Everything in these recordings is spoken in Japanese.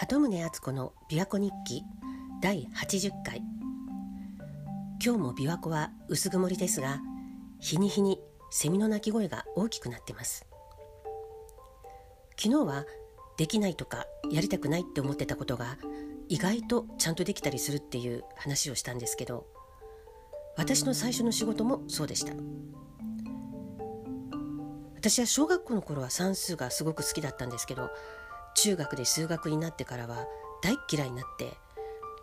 鳩宗敦子の琵琶湖日記第80回。今日も琵琶湖は薄曇りですが日に日にセミの鳴き声が大きくなってます。昨日はできないとかやりたくないって思ってたことが意外とちゃんとできたりするっていう話をしたんですけど私の最初の仕事もそうでした。私は小学校の頃は算数がすごく好きだったんですけど中学で数学になってからは大嫌いになって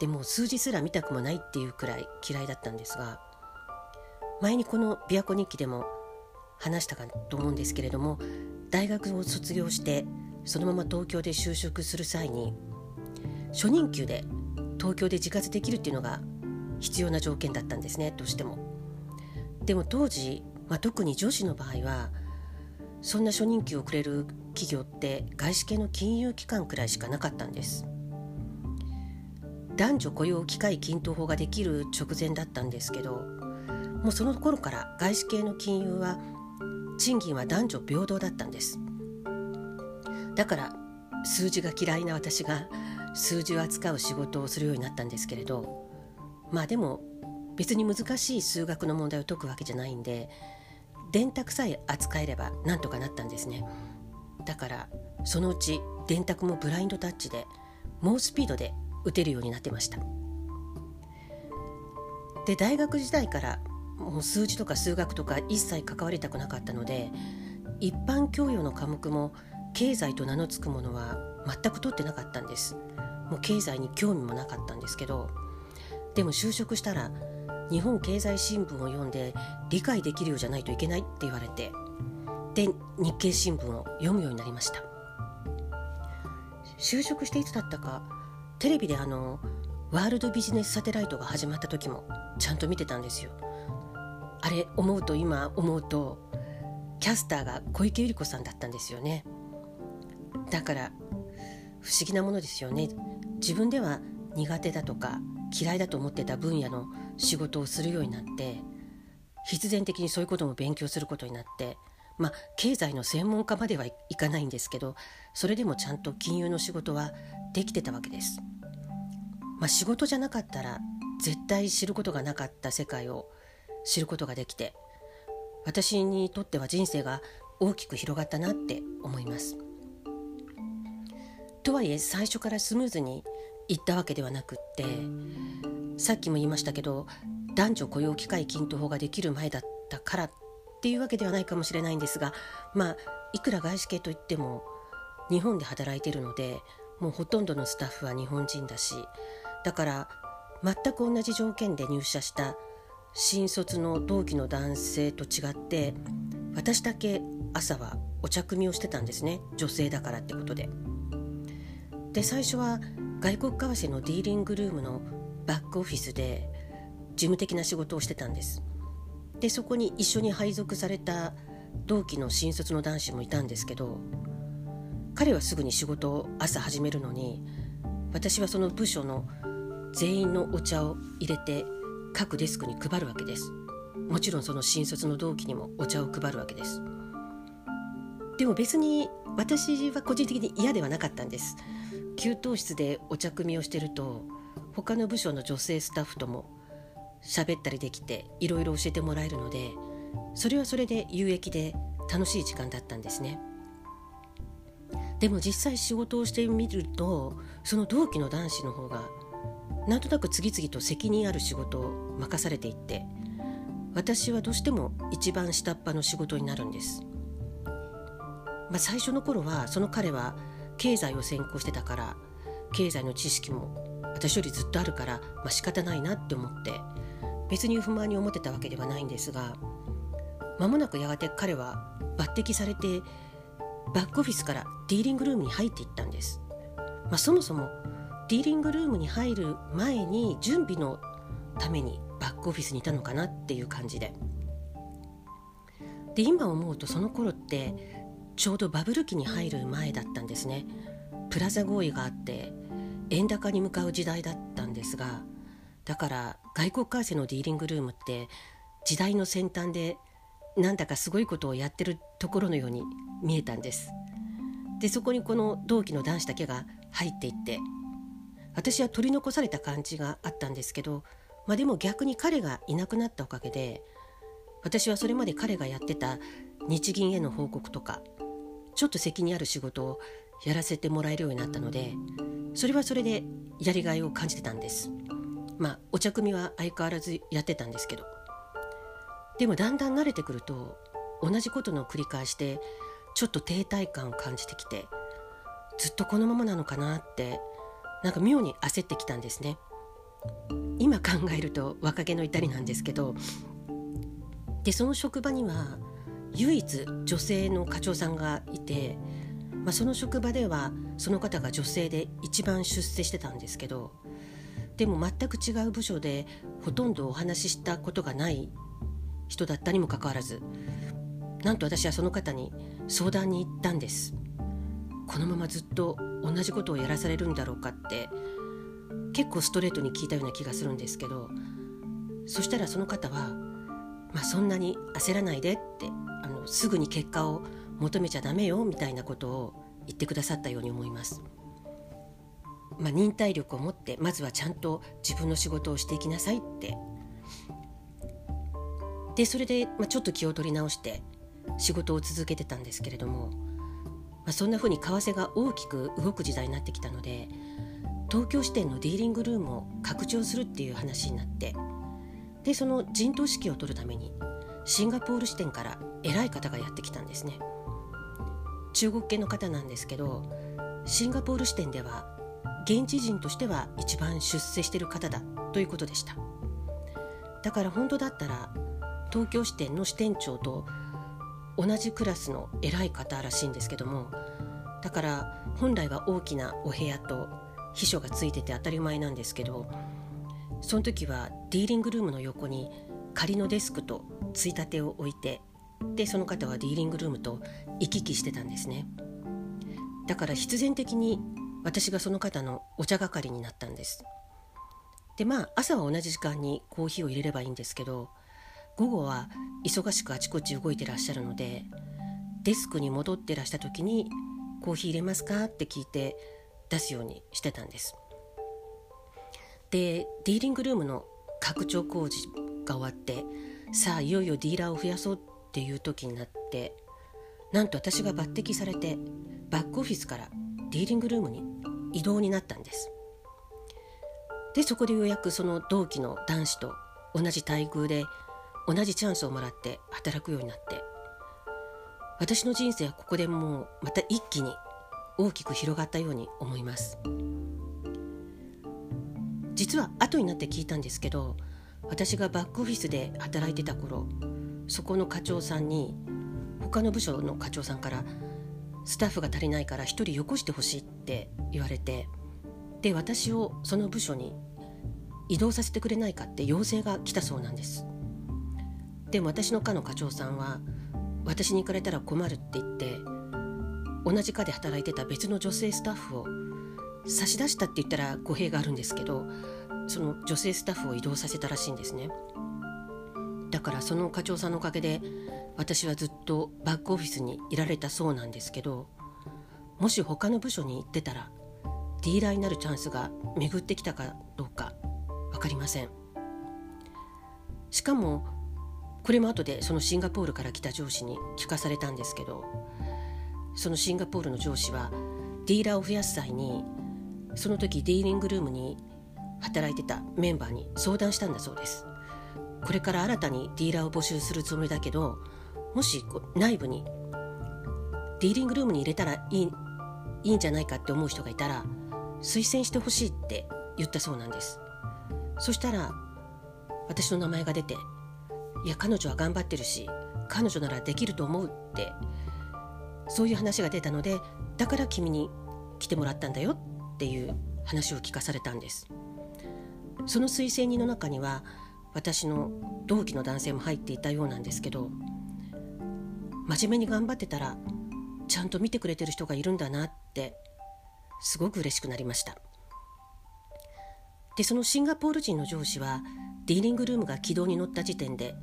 でも数字すら見たくもないっていうくらい嫌いだったんですが前にこの「琵琶湖日記」でも話したかと思うんですけれども大学を卒業してそのまま東京で就職する際に初任給で東京で自活できるっていうのが必要な条件だったんですねどうしても。でも当時、まあ、特に女子の場合はそんな初任給をくれる企業って外資系の金融機関くらいしかなかったんです。男女雇用機会均等法ができる直前だったんですけどもうその頃から外資系の金融は賃金は男女平等だったんです。だから数字が嫌いな私が数字を扱う仕事をするようになったんですけれどまあでも別に難しい数学の問題を解くわけじゃないんで電卓さえ扱えればなんとかなったんですね。だからそのうち電卓もブラインドタッチで猛スピードで打てるようになってました。で大学時代からもう数字とか数学とか一切関わりたくなかったので一般教養の科目も経済と名の付くものは全く取ってなかったんです。もう経済に興味もなかったんですけどでも就職したら日本経済新聞を読んで理解できるようじゃないといけないって言われてで日経新聞を読むようになりました。就職していつだったかテレビであのワールドビジネスサテライトが始まった時もちゃんと見てたんですよ。あれ思うと今思うとキャスターが小池百合子さんだったんですよね。だから不思議なものですよね。自分では苦手だとか嫌いだと思ってた分野の仕事をするようになって必然的にそういうことも勉強することになってまあ経済の専門家まではいかないんですけどそれでもちゃんと金融の仕事はできてたわけです。まあ、仕事じゃなかったら絶対知ることがなかった世界を知ることができて私にとっては人生が大きく広がったなって思います。とはいえ最初からスムーズにいったわけではなくってさっきも言いましたけど男女雇用機会均等法ができる前だったからっていうわけではないかもしれないんですがまあいくら外資系といっても日本で働いてるのでもうほとんどのスタッフは日本人だしだから全く同じ条件で入社した新卒の同期の男性と違って私だけ朝はお茶組みをしてたんですね女性だからってことで。で最初は外国為替のディーリングルームのバックオフィスで事務的な仕事をしてたんですでそこに一緒に配属された同期の新卒の男子もいたんですけど彼はすぐに仕事を朝始めるのに私はその部署の全員のお茶を入れて各デスクに配るわけです。もちろんその新卒の同期にもお茶を配るわけです。でも別に私は個人的に嫌ではなかったんです。給湯室でお茶組みをしてると他の部署の女性スタッフとも喋ったりできていろいろ教えてもらえるのでそれはそれで有益で楽しい時間だったんですね。でも実際仕事をしてみるとその同期の男子の方がなんとなく次々と責任ある仕事を任されていって私はどうしても一番下っ端の仕事になるんです、まあ、最初の頃はその彼は経済を専攻してたから経済の知識も私よりずっとあるから、まあ、仕方ないなって思って別に不満に思ってたわけではないんですが間もなくやがて彼は抜擢されてバックオフィスからディーリングルームに入っていったんです、まあ、そもそもディーリングルームに入る前に準備のためにバックオフィスにいたのかなっていう感じで。で今思うとその頃ってちょうどバブル期に入る前だったんですね。プラザ合意があって円高に向かう時代だったんですがだから外国為替のディーリングルームって時代の先端でなんだかすごいことをやってるところのように見えたんです。でそこにこの同期の男子だけが入っていって私は取り残された感じがあったんですけど、まあ、でも逆に彼がいなくなったおかげで私はそれまで彼がやってた日銀への報告とかちょっと責任ある仕事をやらせてもらえるようになったのでそれはそれでやりがいを感じてたんです。まあお茶組は相変わらずやってたんですけど。でもだんだん慣れてくると同じことの繰り返しでちょっと停滞感を感じてきてずっとこのままなのかなってなんか妙に焦ってきたんですね。今考えると若気の至りなんですけど。でその職場には唯一女性の課長さんがいて、まあ、その職場ではその方が女性で一番出世してたんですけどでも全く違う部署でほとんどお話ししたことがない人だったにもかかわらずなんと私はその方に相談に行ったんですこのままずっと同じことをやらされるんだろうかって結構ストレートに聞いたような気がするんですけどそしたらその方は、まあ、そんなに焦らないでってあのすぐに結果を求めちゃダメよみたいなことを言ってくださったように思います。まあ、忍耐力を持ってまずはちゃんと自分の仕事をしていきなさいって。でそれで、まあ、ちょっと気を取り直して仕事を続けてたんですけれども、まあ、そんなふうに為替が大きく動く時代になってきたので東京支店のディーリングルームを拡張するっていう話になってでその陣頭指揮を取るためにシンガポール支店から偉い方がやってきたんですね。中国系の方なんですけどシンガポール支店では現地人としては一番出世してる方だということでした。だから本当だったら東京支店の支店長と同じクラスの偉い方らしいんですけどもだから本来は大きなお部屋と秘書がついてて当たり前なんですけどその時はディーリングルームの横に仮のデスクとついたてを置いてでその方はディーリングルームと行き来してたんですね。だから必然的に私がその方のお茶係になったんですでまあ朝は同じ時間にコーヒーを入れればいいんですけど午後は忙しくあちこち動いてらっしゃるのでデスクに戻ってらした時に「コーヒー入れますか?」って聞いて出すようにしてたんですでディーリングルームの拡張工事が終わってさあいよいよディーラーを増やそうっていう時になってなんと私が抜擢されてバックオフィスからディーリングルームに移動になったんです。でそこでようやくその同期の男子と同じ待遇で同じチャンスをもらって働くようになって私の人生はここでもうまた一気に大きく広がったように思います。実は後になって聞いたんですけど私がバックオフィスで働いてた頃そこの課長さんに他の部署の課長さんからスタッフが足りないから一人よこしてほしいって言われてで私をその部署に移動させてくれないかって要請が来たそうなんです。でも私の課の課長さんは私に行かれたら困るって言って同じ課で働いてた別の女性スタッフを差し出したって言ったら語弊があるんですけどその女性スタッフを移動させたらしいんですね。だからその課長さんのおかげで私はずっとバックオフィスにいられたそうなんですけどもし他の部署に行ってたらディーラーになるチャンスが巡ってきたかどうか分かりません。しかもこれも後でそのシンガポールから来た上司に聞かされたんですけどそのシンガポールの上司はディーラーを増やす際にその時ディーリングルームに働いてたメンバーに相談したんだそうです。これから新たにディーラーを募集するつもりだけどもし内部にディーリングルームに入れたらいいいいんじゃないかって思う人がいたら推薦してほしいって言ったそうなんです。そしたら私の名前が出ていや彼女は頑張ってるし彼女ならできると思うってそういう話が出たのでだから君に来てもらったんだよっていう話を聞かされたんです。その推薦人の中には私の同期の男性も入っていたようなんですけど真面目に頑張ってたらちゃんと見てくれてる人がいるんだなってすごく嬉しくなりました。でそのシンガポール人の上司はディーリングルームが軌道に乗った時点で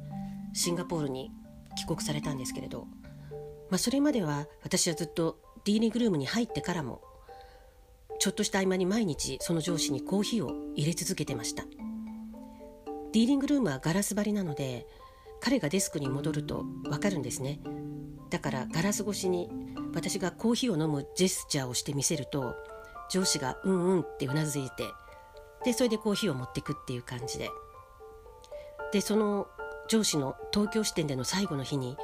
シンガポールに帰国されたんですけれど、まあ、それまでは私はずっとディーリングルームに入ってからもちょっとした合間に毎日その上司にコーヒーを入れ続けてました。ディーリングルームはガラス張りなので彼がデスクに戻ると分かるんですね。だからガラス越しに私がコーヒーを飲むジェスチャーをしてみせると上司がうんうんってうなずいてでそれでコーヒーを持ってくっていう感じで。でその上司の東京支店での最後の日に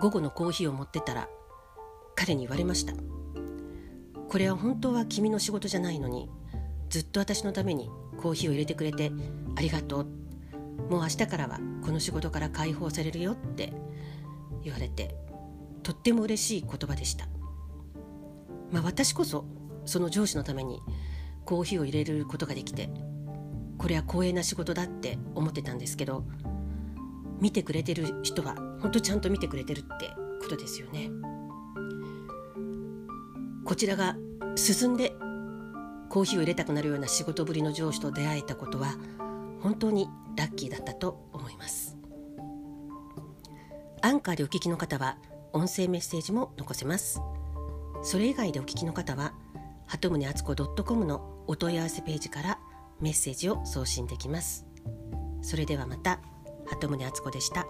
午後のコーヒーを持ってたら彼に言われました。これは本当は君の仕事じゃないのにずっと私のためにコーヒーを入れてくれてありがとうってもう明日からはこの仕事から解放されるよって言われてとっても嬉しい言葉でした。まあ私こそその上司のためにコーヒーを入れることができてこれは光栄な仕事だって思ってたんですけど見てくれてる人は本当ちゃんと見てくれてるってことですよね。こちらが進んでコーヒーを入れたくなるような仕事ぶりの上司と出会えたことは本当にラッキーだったと思います。アンカーでお聞きの方は音声メッセージも残せます。それ以外でお聞きの方は鳩宗敦子 .com のお問い合わせページからメッセージを送信できます。それではまた鳩宗敦子でした。